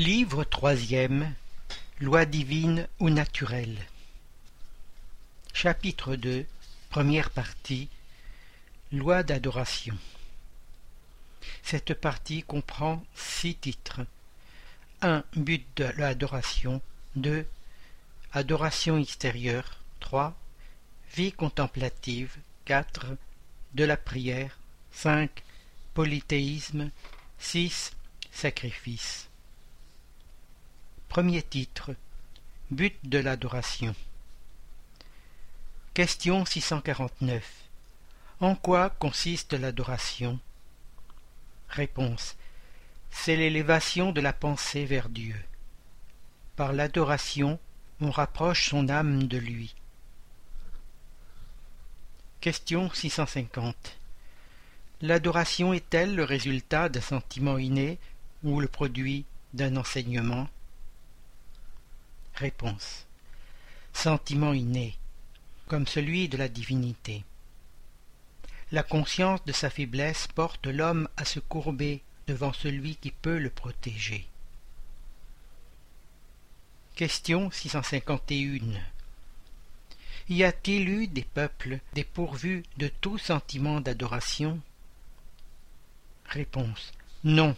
Livre troisième Loi divine ou naturelle Chapitre 2 Première partie Loi d'adoration Cette partie comprend six titres. 1. But de l'adoration 2. Adoration extérieure 3. Vie contemplative 4. De la prière 5. Polythéisme 6. Sacrifice Premier titre. But de l'adoration. Question 649 En quoi consiste l'adoration? Réponse. C'est l'élévation de la pensée vers Dieu. Par l'adoration, on rapproche son âme de lui. Question 650 L'adoration est-elle le résultat d'un sentiment inné ou le produit d'un enseignement? Réponse. Sentiment inné, comme celui de la divinité. La conscience de sa faiblesse porte l'homme à se courber devant celui qui peut le protéger. Question 651 Y a-t-il eu des peuples dépourvus de tout sentiment d'adoration? Réponse Non,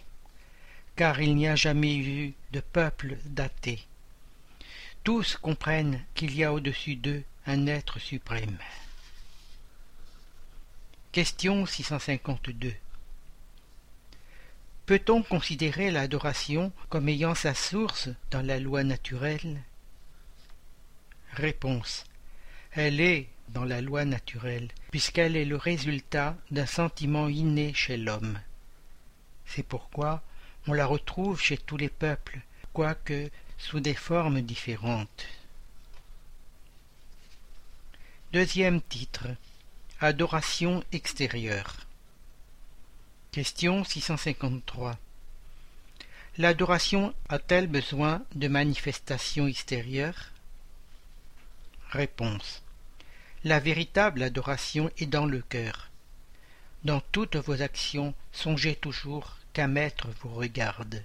car il n'y a jamais eu de peuple daté tous comprennent qu'il y a au-dessus d'eux un être suprême. Question 652 Peut-on considérer l'adoration comme ayant sa source dans la loi naturelle? Réponse Elle est dans la loi naturelle, puisqu'elle est le résultat d'un sentiment inné chez l'homme. C'est pourquoi on la retrouve chez tous les peuples, quoique sous des formes différentes. Deuxième titre Adoration extérieure. Question 653. L'adoration a-t-elle besoin de manifestations extérieures? Réponse. La véritable adoration est dans le cœur. Dans toutes vos actions, songez toujours qu'un maître vous regarde.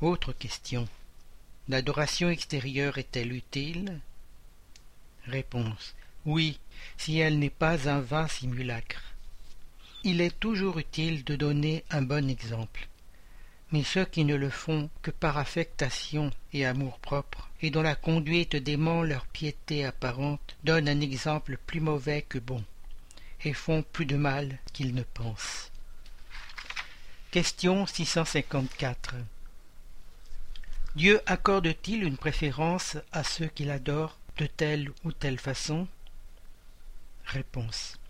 Autre question. L'adoration extérieure est-elle utile? Réponse. Oui, si elle n'est pas un vain simulacre. Il est toujours utile de donner un bon exemple. Mais ceux qui ne le font que par affectation et amour-propre, et dont la conduite dément leur piété apparente, donnent un exemple plus mauvais que bon, et font plus de mal qu'ils ne pensent. Question 654 Dieu accorde-t-il une préférence à ceux qu'il adore de telle ou telle façon? Réponse.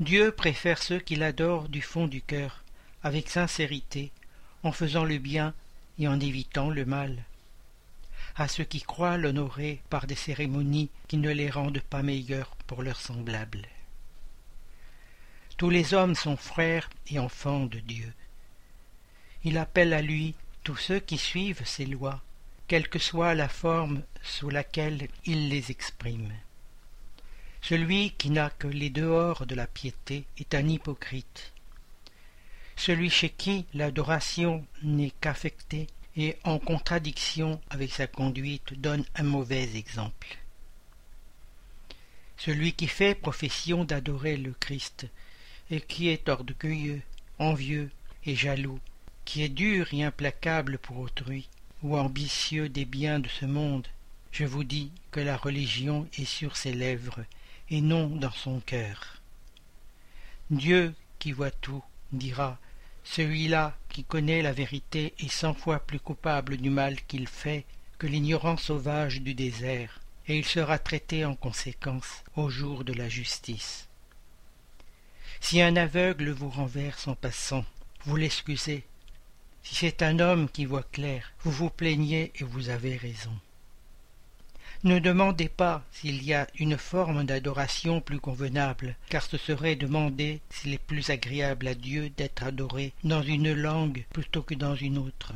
Dieu préfère ceux qu'il adore du fond du cœur, avec sincérité, en faisant le bien et en évitant le mal. À ceux qui croient l'honorer par des cérémonies qui ne les rendent pas meilleurs pour leurs semblables. Tous les hommes sont frères et enfants de Dieu. Il appelle à lui tous ceux qui suivent ses lois, quelle que soit la forme sous laquelle il les exprime. Celui qui n'a que les dehors de la piété est un hypocrite. Celui chez qui l'adoration n'est qu'affectée et en contradiction avec sa conduite donne un mauvais exemple. Celui qui fait profession d'adorer le Christ et qui est orgueilleux, envieux et jaloux qui est dur et implacable pour autrui, ou ambitieux des biens de ce monde, je vous dis que la religion est sur ses lèvres, et non dans son cœur. Dieu, qui voit tout, dira Celui-là qui connaît la vérité est cent fois plus coupable du mal qu'il fait que l'ignorant sauvage du désert, et il sera traité en conséquence au jour de la justice. Si un aveugle vous renverse en passant, vous l'excusez, si c'est un homme qui voit clair, vous vous plaignez et vous avez raison. Ne demandez pas s'il y a une forme d'adoration plus convenable, car ce serait demander s'il est plus agréable à Dieu d'être adoré dans une langue plutôt que dans une autre.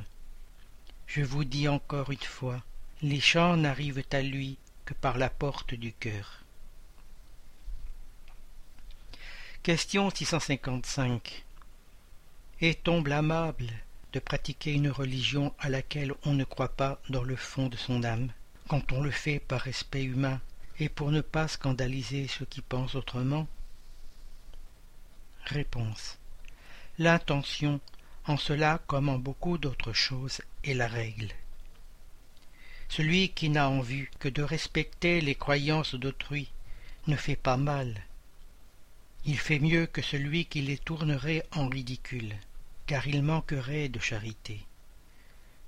Je vous dis encore une fois, les chants n'arrivent à lui que par la porte du cœur. Question 655 Est-on blâmable? De pratiquer une religion à laquelle on ne croit pas dans le fond de son âme, quand on le fait par respect humain et pour ne pas scandaliser ceux qui pensent autrement Réponse. L'intention, en cela comme en beaucoup d'autres choses, est la règle. Celui qui n'a en vue que de respecter les croyances d'autrui ne fait pas mal. Il fait mieux que celui qui les tournerait en ridicule, car il manquerait de charité.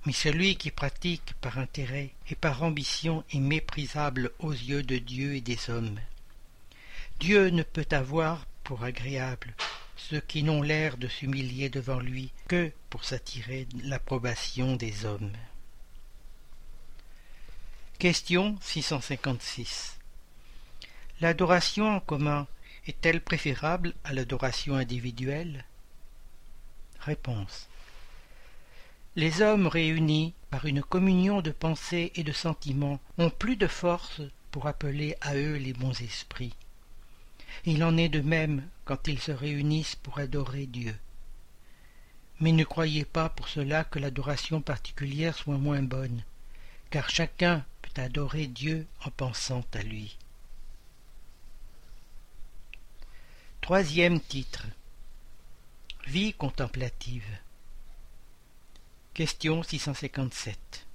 Mais celui qui pratique par intérêt et par ambition est méprisable aux yeux de Dieu et des hommes. Dieu ne peut avoir pour agréable ceux qui n'ont l'air de s'humilier devant lui que pour s'attirer l'approbation des hommes. Question 656 L'adoration en commun est-elle préférable à l'adoration individuelle? Les hommes réunis par une communion de pensées et de sentiments ont plus de force pour appeler à eux les bons esprits. Il en est de même quand ils se réunissent pour adorer Dieu. Mais ne croyez pas pour cela que l'adoration particulière soit moins bonne, car chacun peut adorer Dieu en pensant à lui. Troisième titre Vie contemplative Question 657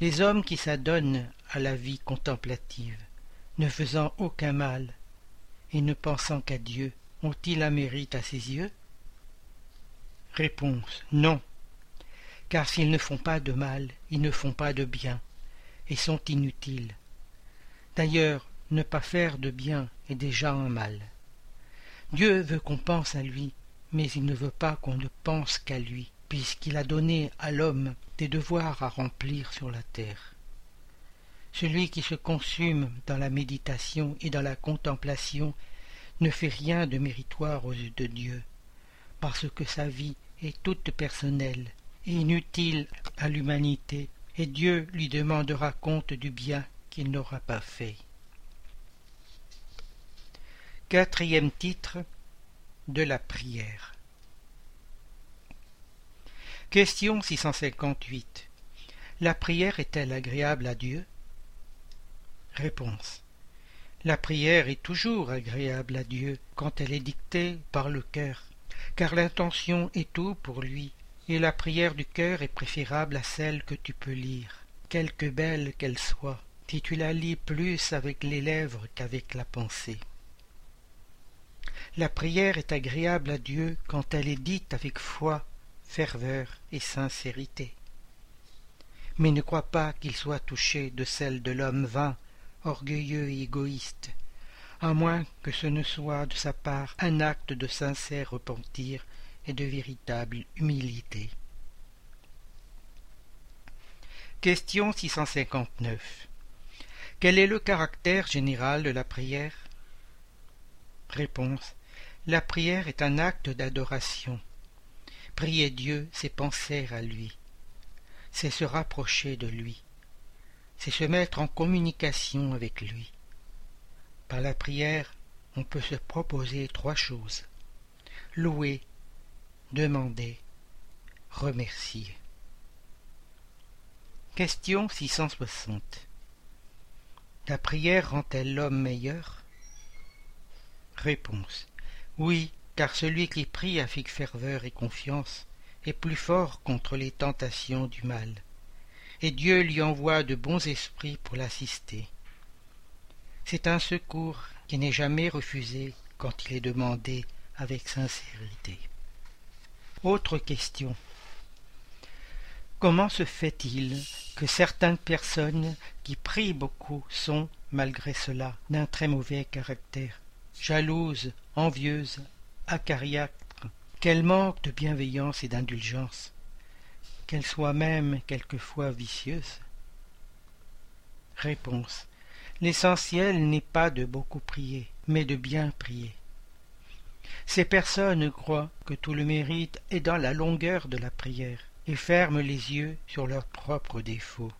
Les hommes qui s'adonnent à la vie contemplative, ne faisant aucun mal, et ne pensant qu'à Dieu, ont-ils un mérite à ses yeux? Réponse Non, car s'ils ne font pas de mal, ils ne font pas de bien, et sont inutiles. D'ailleurs, ne pas faire de bien est déjà un mal. Dieu veut qu'on pense à lui, mais il ne veut pas qu'on ne pense qu'à lui, puisqu'il a donné à l'homme des devoirs à remplir sur la terre. Celui qui se consume dans la méditation et dans la contemplation ne fait rien de méritoire aux yeux de Dieu, parce que sa vie est toute personnelle et inutile à l'humanité, et Dieu lui demandera compte du bien qu'il n'aura pas fait. Quatrième titre de la prière. Question 658. La prière est-elle agréable à Dieu? Réponse. La prière est toujours agréable à Dieu quand elle est dictée par le cœur, car l'intention est tout pour lui, et la prière du cœur est préférable à celle que tu peux lire, quelque belle qu'elle soit, si tu la lis plus avec les lèvres qu'avec la pensée. La prière est agréable à Dieu quand elle est dite avec foi, ferveur et sincérité. Mais ne crois pas qu'il soit touché de celle de l'homme vain orgueilleux et égoïste, à moins que ce ne soit de sa part un acte de sincère repentir et de véritable humilité. Question 659. Quel est le caractère général de la prière? La prière est un acte d'adoration. Prier Dieu, c'est penser à lui, c'est se rapprocher de lui c'est se mettre en communication avec lui. Par la prière, on peut se proposer trois choses. Louer, demander, remercier. Question 660. La prière rend-elle l'homme meilleur? Oui, car celui qui prie avec ferveur et confiance est plus fort contre les tentations du mal et Dieu lui envoie de bons esprits pour l'assister. C'est un secours qui n'est jamais refusé quand il est demandé avec sincérité. Autre question. Comment se fait-il que certaines personnes qui prient beaucoup sont, malgré cela, d'un très mauvais caractère, jalouses, envieuses, acariâtres, qu'elles manquent de bienveillance et d'indulgence qu'elle soit même quelquefois vicieuse Réponse. L'essentiel n'est pas de beaucoup prier, mais de bien prier. Ces personnes croient que tout le mérite est dans la longueur de la prière et ferment les yeux sur leurs propres défauts.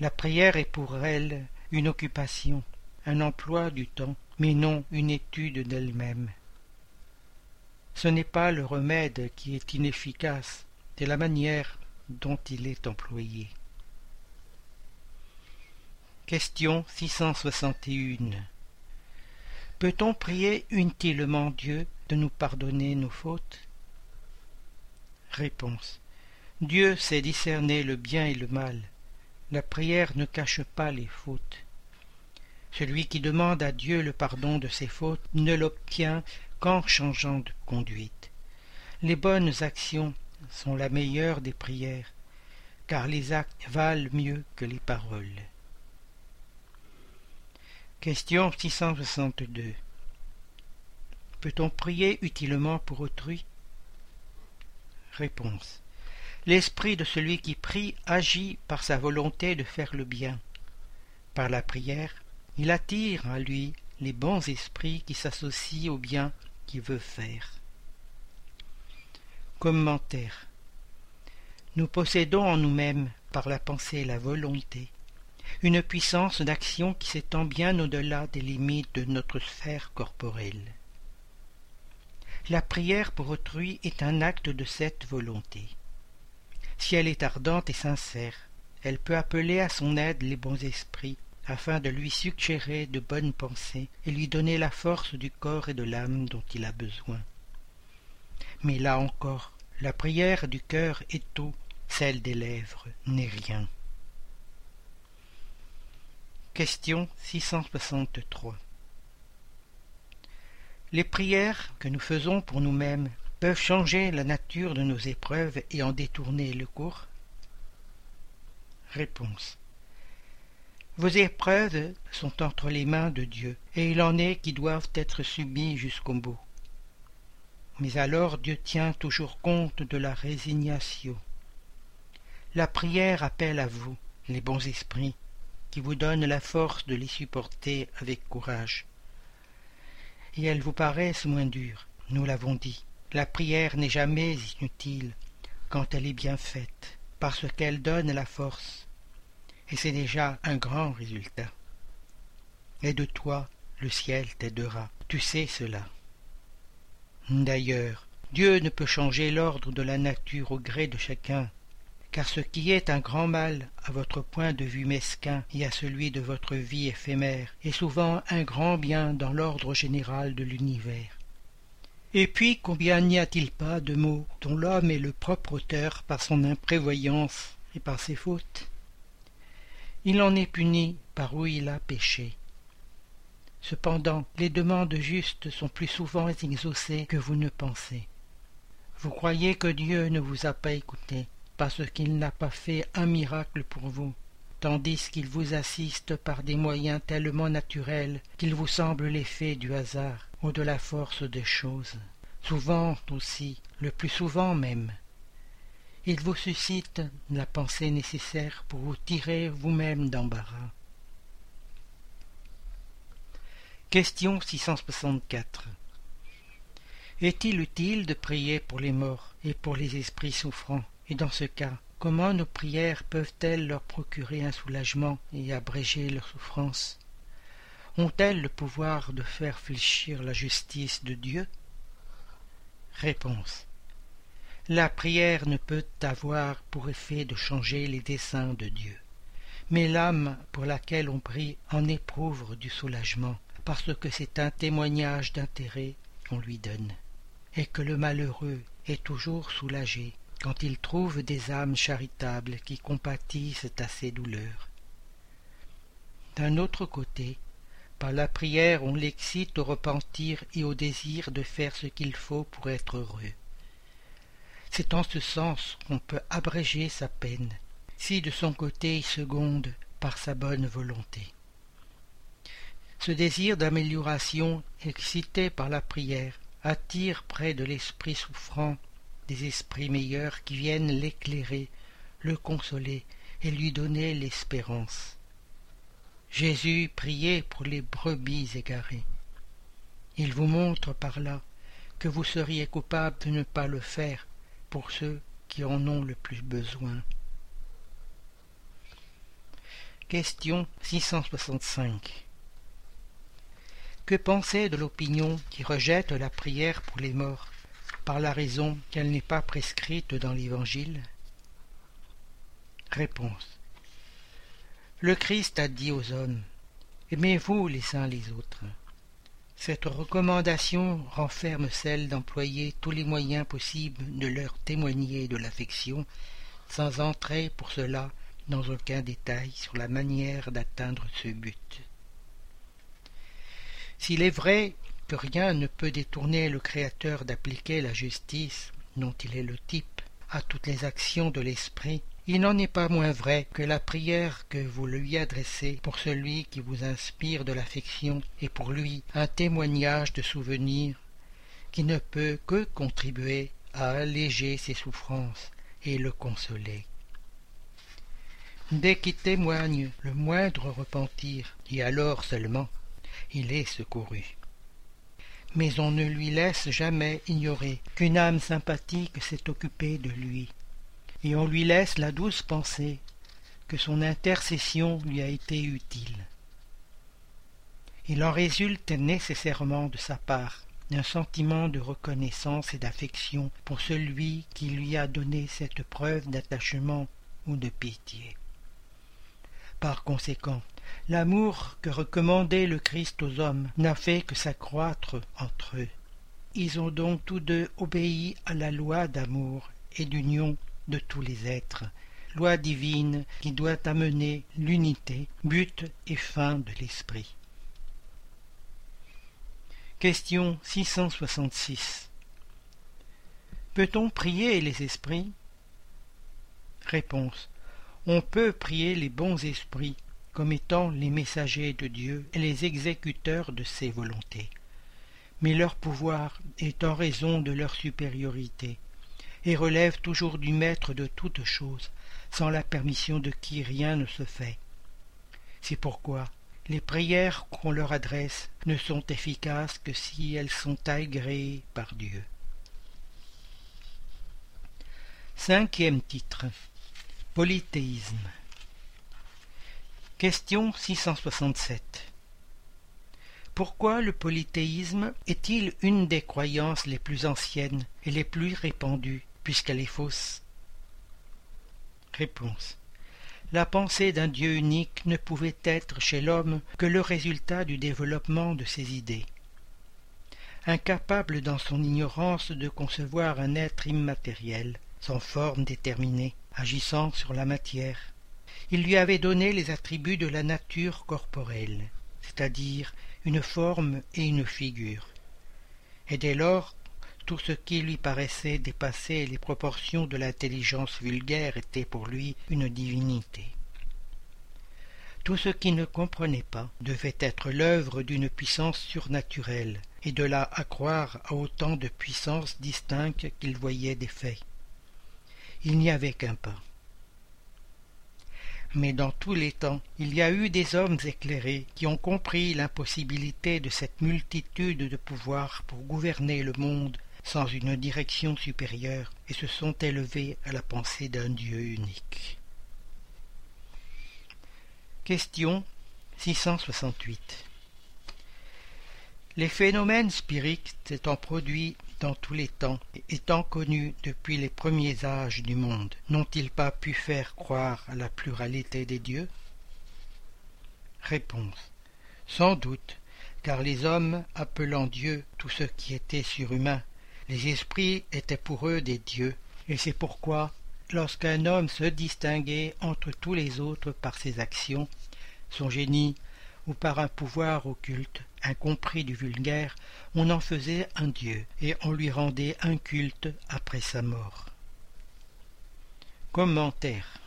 La prière est pour elles une occupation, un emploi du temps, mais non une étude d'elle-même. Ce n'est pas le remède qui est inefficace, c'est la manière dont il est employé. Question 661 Peut-on prier utilement Dieu de nous pardonner nos fautes? Réponse Dieu sait discerner le bien et le mal. La prière ne cache pas les fautes. Celui qui demande à Dieu le pardon de ses fautes ne l'obtient qu'en changeant de conduite. Les bonnes actions sont la meilleure des prières, car les actes valent mieux que les paroles. Question 662 Peut-on prier utilement pour autrui? Réponse L'esprit de celui qui prie agit par sa volonté de faire le bien. Par la prière, il attire à lui les bons esprits qui s'associent au bien qu'il veut faire. Commentaire Nous possédons en nous-mêmes, par la pensée et la volonté, une puissance d'action qui s'étend bien au-delà des limites de notre sphère corporelle. La prière pour autrui est un acte de cette volonté. Si elle est ardente et sincère, elle peut appeler à son aide les bons esprits, afin de lui suggérer de bonnes pensées et lui donner la force du corps et de l'âme dont il a besoin. Mais là encore, la prière du cœur est tout, celle des lèvres n'est rien. Question 663 Les prières que nous faisons pour nous-mêmes peuvent changer la nature de nos épreuves et en détourner le cours? Réponse. Vos épreuves sont entre les mains de Dieu, et il en est qui doivent être subies jusqu'au bout. Mais alors Dieu tient toujours compte de la résignation. La prière appelle à vous, les bons esprits, qui vous donne la force de les supporter avec courage. Et elles vous paraissent moins dures, nous l'avons dit. La prière n'est jamais inutile quand elle est bien faite, parce qu'elle donne la force, et c'est déjà un grand résultat. Aide-toi, le ciel t'aidera, tu sais cela. D'ailleurs, Dieu ne peut changer l'ordre de la nature au gré de chacun, car ce qui est un grand mal à votre point de vue mesquin et à celui de votre vie éphémère est souvent un grand bien dans l'ordre général de l'univers. Et puis combien n'y a-t-il pas de mots dont l'homme est le propre auteur par son imprévoyance et par ses fautes? Il en est puni par où il a péché. Cependant, les demandes justes sont plus souvent exaucées que vous ne pensez. Vous croyez que Dieu ne vous a pas écouté, parce qu'il n'a pas fait un miracle pour vous, tandis qu'il vous assiste par des moyens tellement naturels qu'il vous semble l'effet du hasard ou de la force des choses. Souvent aussi, le plus souvent même, il vous suscite la pensée nécessaire pour vous tirer vous-même d'embarras. Question 664 Est-il utile de prier pour les morts et pour les esprits souffrants? Et dans ce cas, Comment nos prières peuvent-elles leur procurer un soulagement et abréger leurs souffrances Ont-elles le pouvoir de faire fléchir la justice de Dieu? Réponse. La prière ne peut avoir pour effet de changer les desseins de Dieu. Mais l'âme pour laquelle on prie en éprouve du soulagement, parce que c'est un témoignage d'intérêt qu'on lui donne, et que le malheureux est toujours soulagé quand il trouve des âmes charitables qui compatissent à ses douleurs. D'un autre côté, par la prière on l'excite au repentir et au désir de faire ce qu'il faut pour être heureux. C'est en ce sens qu'on peut abréger sa peine, si de son côté il seconde par sa bonne volonté. Ce désir d'amélioration excité par la prière attire près de l'esprit souffrant des esprits meilleurs qui viennent l'éclairer, le consoler et lui donner l'espérance. Jésus priait pour les brebis égarées. Il vous montre par là que vous seriez coupable de ne pas le faire pour ceux qui en ont le plus besoin. Question 665 Que penser de l'opinion qui rejette la prière pour les morts par la raison qu'elle n'est pas prescrite dans l'Évangile? Réponse. Le Christ a dit aux hommes Aimez-vous les uns les autres. Cette recommandation renferme celle d'employer tous les moyens possibles de leur témoigner de l'affection, sans entrer pour cela dans aucun détail sur la manière d'atteindre ce but. S'il est vrai que rien ne peut détourner le Créateur d'appliquer la justice, dont il est le type, à toutes les actions de l'esprit, il n'en est pas moins vrai que la prière que vous lui adressez pour celui qui vous inspire de l'affection est pour lui un témoignage de souvenir qui ne peut que contribuer à alléger ses souffrances et le consoler. Dès qu'il témoigne le moindre repentir, et alors seulement, il est secouru. Mais on ne lui laisse jamais ignorer qu'une âme sympathique s'est occupée de lui, et on lui laisse la douce pensée que son intercession lui a été utile. Il en résulte nécessairement de sa part un sentiment de reconnaissance et d'affection pour celui qui lui a donné cette preuve d'attachement ou de pitié. Par conséquent, l'amour que recommandait le Christ aux hommes n'a fait que s'accroître entre eux. Ils ont donc tous deux obéi à la loi d'amour et d'union tous les êtres, loi divine qui doit amener l'unité, but et fin de l'esprit. Question 666 Peut-on prier les esprits? Réponse. On peut prier les bons esprits comme étant les messagers de Dieu et les exécuteurs de ses volontés. Mais leur pouvoir est en raison de leur supériorité, et relève toujours du maître de toutes choses, sans la permission de qui rien ne se fait. C'est pourquoi les prières qu'on leur adresse ne sont efficaces que si elles sont agréées par Dieu. Cinquième titre Polythéisme Question 667 pourquoi le polythéisme est-il une des croyances les plus anciennes et les plus répandues puisqu'elle est fausse Réponse. La pensée d'un Dieu unique ne pouvait être chez l'homme que le résultat du développement de ses idées. Incapable dans son ignorance de concevoir un être immatériel, sans forme déterminée, agissant sur la matière, il lui avait donné les attributs de la nature corporelle, c'est-à-dire une forme et une figure. Et dès lors tout ce qui lui paraissait dépasser les proportions de l'intelligence vulgaire était pour lui une divinité. Tout ce qui ne comprenait pas devait être l'œuvre d'une puissance surnaturelle, et de là à croire à autant de puissances distinctes qu'il voyait des faits. Il n'y avait qu'un pas. Mais dans tous les temps, il y a eu des hommes éclairés qui ont compris l'impossibilité de cette multitude de pouvoirs pour gouverner le monde sans une direction supérieure et se sont élevés à la pensée d'un Dieu unique. Question 668 Les phénomènes spirites étant produits dans tous les temps et étant connus depuis les premiers âges du monde, n'ont-ils pas pu faire croire à la pluralité des dieux? Réponse. Sans doute, car les hommes, appelant Dieu tout ce qui était surhumain, les esprits étaient pour eux des dieux, et c'est pourquoi, lorsqu'un homme se distinguait entre tous les autres par ses actions, son génie, ou par un pouvoir occulte, incompris du vulgaire, on en faisait un dieu, et on lui rendait un culte après sa mort. Commentaire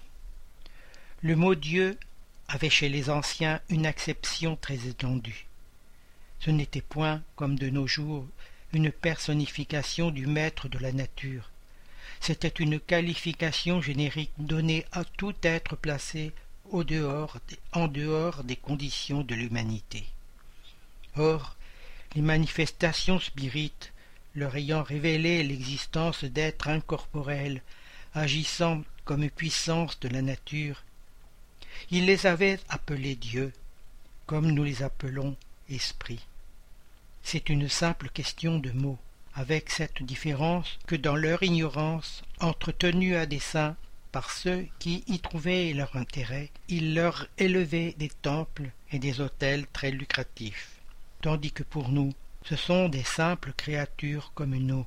Le mot Dieu avait chez les anciens une acception très étendue. Ce n'était point, comme de nos jours, une personnification du maître de la nature. C'était une qualification générique donnée à tout être placé au dehors, en dehors des conditions de l'humanité. Or, les manifestations spirites, leur ayant révélé l'existence d'êtres incorporels, agissant comme puissance de la nature, il les avait appelés dieux, comme nous les appelons esprits. C'est une simple question de mots, avec cette différence que dans leur ignorance, entretenue à dessein par ceux qui y trouvaient leur intérêt, ils leur élevaient des temples et des hôtels très lucratifs, tandis que pour nous, ce sont des simples créatures comme nous,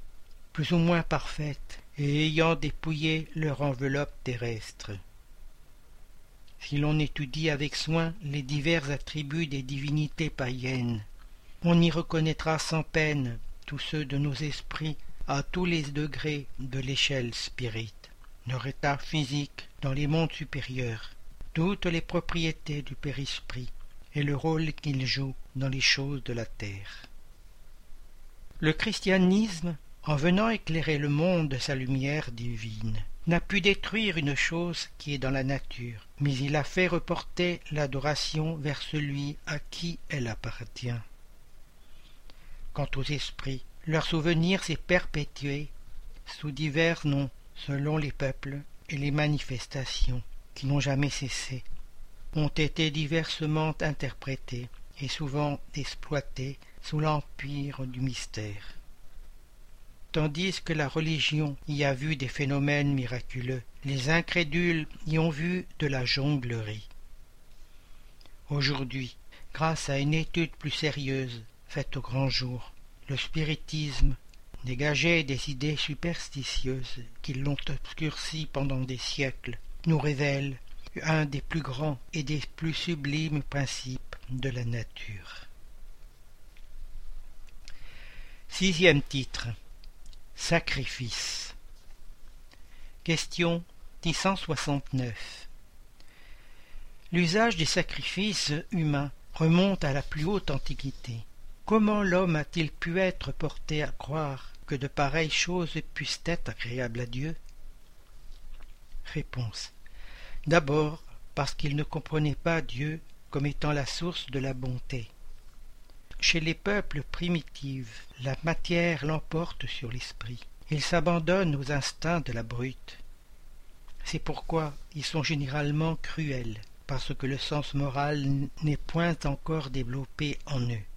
plus ou moins parfaites, et ayant dépouillé leur enveloppe terrestre. Si l'on étudie avec soin les divers attributs des divinités païennes, on y reconnaîtra sans peine tous ceux de nos esprits à tous les degrés de l'échelle spirite, leur état physique dans les mondes supérieurs, toutes les propriétés du périsprit et le rôle qu'ils jouent dans les choses de la terre. Le christianisme, en venant éclairer le monde de sa lumière divine, n'a pu détruire une chose qui est dans la nature, mais il a fait reporter l'adoration vers celui à qui elle appartient. Quant aux esprits, leur souvenir s'est perpétué sous divers noms selon les peuples et les manifestations qui n'ont jamais cessé, ont été diversement interprétés et souvent exploités sous l'empire du mystère. Tandis que la religion y a vu des phénomènes miraculeux, les incrédules y ont vu de la jonglerie. Aujourd'hui, grâce à une étude plus sérieuse, faite au grand jour. Le spiritisme dégagé des idées superstitieuses qui l'ont obscurci pendant des siècles, nous révèle un des plus grands et des plus sublimes principes de la nature. Sixième titre Sacrifice Question 669 L'usage des sacrifices humains remonte à la plus haute antiquité. Comment l'homme a-t-il pu être porté à croire que de pareilles choses puissent être agréables à Dieu? Réponse. D'abord parce qu'il ne comprenait pas Dieu comme étant la source de la bonté. Chez les peuples primitifs, la matière l'emporte sur l'esprit. Ils s'abandonnent aux instincts de la brute. C'est pourquoi ils sont généralement cruels, parce que le sens moral n'est point encore développé en eux.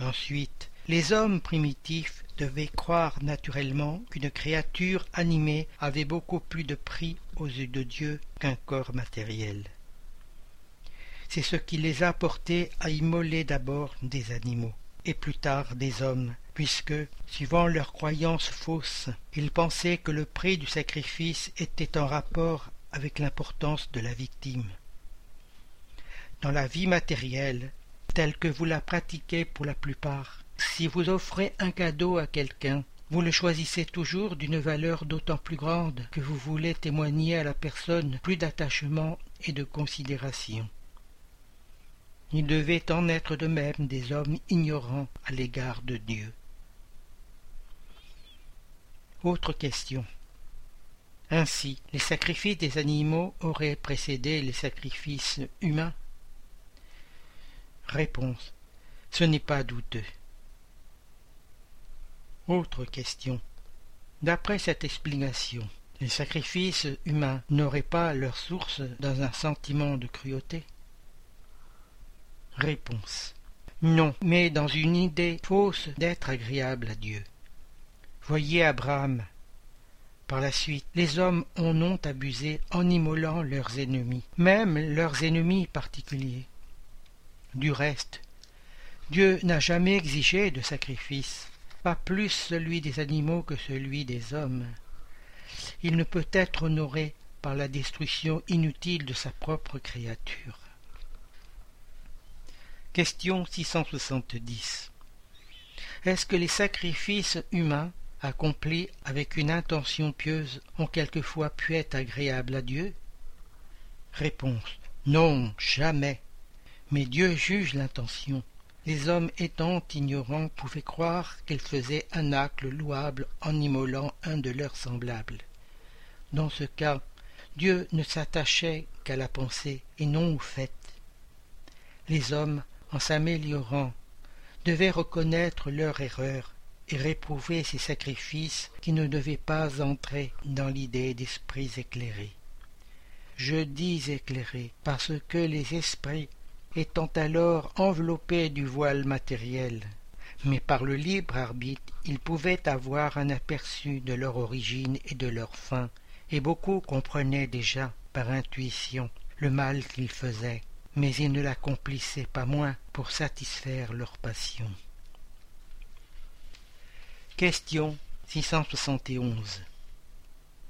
Ensuite, les hommes primitifs devaient croire naturellement qu'une créature animée avait beaucoup plus de prix aux yeux de Dieu qu'un corps matériel. C'est ce qui les a portés à immoler d'abord des animaux, et plus tard des hommes, puisque, suivant leurs croyances fausses, ils pensaient que le prix du sacrifice était en rapport avec l'importance de la victime. Dans la vie matérielle, telle que vous la pratiquez pour la plupart. Si vous offrez un cadeau à quelqu'un, vous le choisissez toujours d'une valeur d'autant plus grande que vous voulez témoigner à la personne plus d'attachement et de considération. Il devait en être de même des hommes ignorants à l'égard de Dieu. Autre question. Ainsi, les sacrifices des animaux auraient précédé les sacrifices humains? Réponse. Ce n'est pas douteux. Autre question. D'après cette explication, les sacrifices humains n'auraient pas leur source dans un sentiment de cruauté? Réponse. Non, mais dans une idée fausse d'être agréable à Dieu. Voyez Abraham. Par la suite, les hommes en ont abusé en immolant leurs ennemis, même leurs ennemis particuliers. Du reste, Dieu n'a jamais exigé de sacrifice, pas plus celui des animaux que celui des hommes. Il ne peut être honoré par la destruction inutile de sa propre créature. Question 670 Est-ce que les sacrifices humains accomplis avec une intention pieuse ont quelquefois pu être agréables à Dieu? Réponse Non, jamais. Mais Dieu juge l'intention. Les hommes étant ignorants pouvaient croire qu'ils faisaient un acte louable en immolant un de leurs semblables. Dans ce cas, Dieu ne s'attachait qu'à la pensée et non au fait. Les hommes, en s'améliorant, devaient reconnaître leur erreur et réprouver ces sacrifices qui ne devaient pas entrer dans l'idée d'esprits éclairés. Je dis éclairés parce que les esprits étant alors enveloppés du voile matériel, mais par le libre arbitre ils pouvaient avoir un aperçu de leur origine et de leur fin, et beaucoup comprenaient déjà, par intuition, le mal qu'ils faisaient, mais ils ne l'accomplissaient pas moins pour satisfaire leur passion. Question 671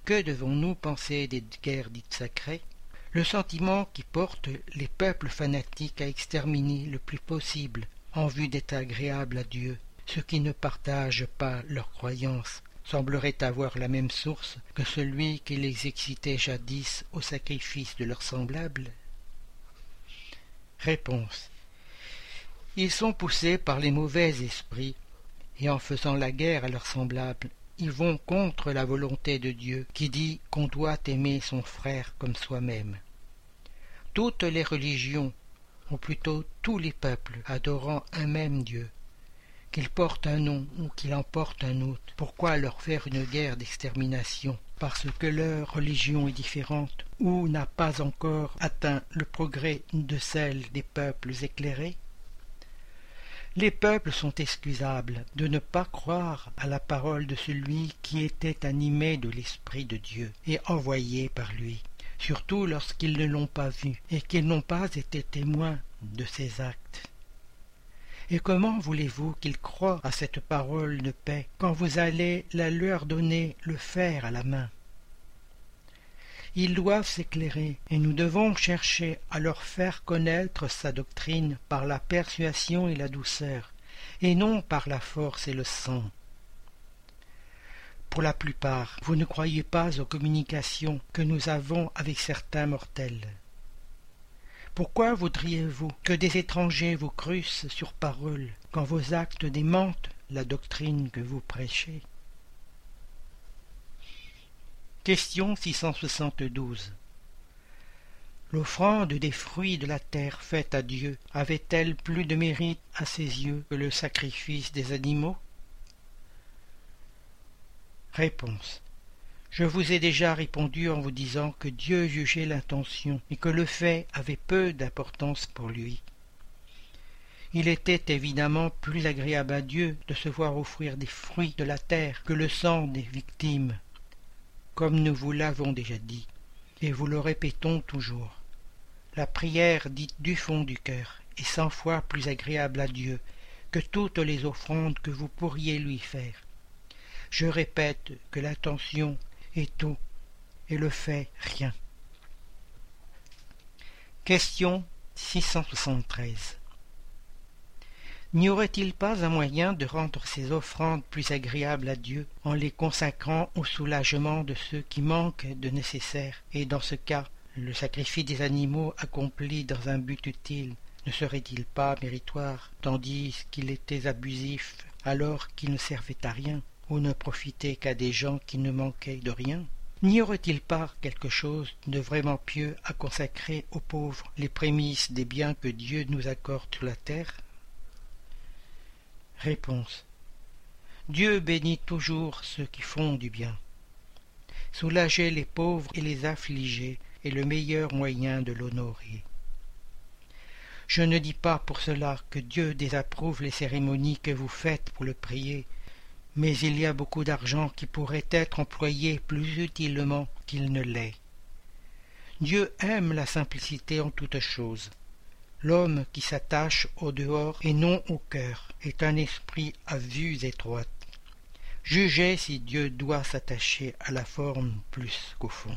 Que devons-nous penser des guerres dites sacrées? Le sentiment qui porte les peuples fanatiques à exterminer le plus possible en vue d'être agréable à Dieu. Ceux qui ne partagent pas leurs croyances sembleraient avoir la même source que celui qui les excitait jadis au sacrifice de leurs semblables Réponse. Ils sont poussés par les mauvais esprits, et en faisant la guerre à leurs semblables, ils vont contre la volonté de Dieu, qui dit qu'on doit aimer son frère comme soi-même. Toutes les religions ou plutôt tous les peuples adorant un même Dieu, qu'il porte un nom ou qu'il en porte un autre, pourquoi leur faire une guerre d'extermination? Parce que leur religion est différente ou n'a pas encore atteint le progrès de celle des peuples éclairés? Les peuples sont excusables de ne pas croire à la parole de celui qui était animé de l'Esprit de Dieu et envoyé par lui surtout lorsqu'ils ne l'ont pas vu et qu'ils n'ont pas été témoins de ses actes. Et comment voulez-vous qu'ils croient à cette parole de paix quand vous allez la leur donner le fer à la main? Ils doivent s'éclairer, et nous devons chercher à leur faire connaître sa doctrine par la persuasion et la douceur, et non par la force et le sang. Pour la plupart, vous ne croyez pas aux communications que nous avons avec certains mortels. Pourquoi voudriez-vous que des étrangers vous crussent sur parole quand vos actes démentent la doctrine que vous prêchez? Question 672 L'offrande des fruits de la terre faite à Dieu avait-elle plus de mérite à ses yeux que le sacrifice des animaux? Réponse. Je vous ai déjà répondu en vous disant que Dieu jugeait l'intention et que le fait avait peu d'importance pour lui. Il était évidemment plus agréable à Dieu de se voir offrir des fruits de la terre que le sang des victimes, comme nous vous l'avons déjà dit, et vous le répétons toujours. La prière dite du fond du cœur est cent fois plus agréable à Dieu que toutes les offrandes que vous pourriez lui faire. Je répète que l'attention est tout et le fait rien. Question 673 N'y aurait-il pas un moyen de rendre ces offrandes plus agréables à Dieu en les consacrant au soulagement de ceux qui manquent de nécessaire et dans ce cas le sacrifice des animaux accompli dans un but utile ne serait-il pas méritoire tandis qu'il était abusif alors qu'il ne servait à rien ou ne profitait qu'à des gens qui ne manquaient de rien? N'y aurait-il pas quelque chose de vraiment pieux à consacrer aux pauvres les prémices des biens que Dieu nous accorde sur la terre? Réponse. Dieu bénit toujours ceux qui font du bien. Soulager les pauvres et les affligés est le meilleur moyen de l'honorer. Je ne dis pas pour cela que Dieu désapprouve les cérémonies que vous faites pour le prier, mais il y a beaucoup d'argent qui pourrait être employé plus utilement qu'il ne l'est. Dieu aime la simplicité en toutes choses. L'homme qui s'attache au dehors et non au cœur est un esprit à vues étroites. Jugez si Dieu doit s'attacher à la forme plus qu'au fond.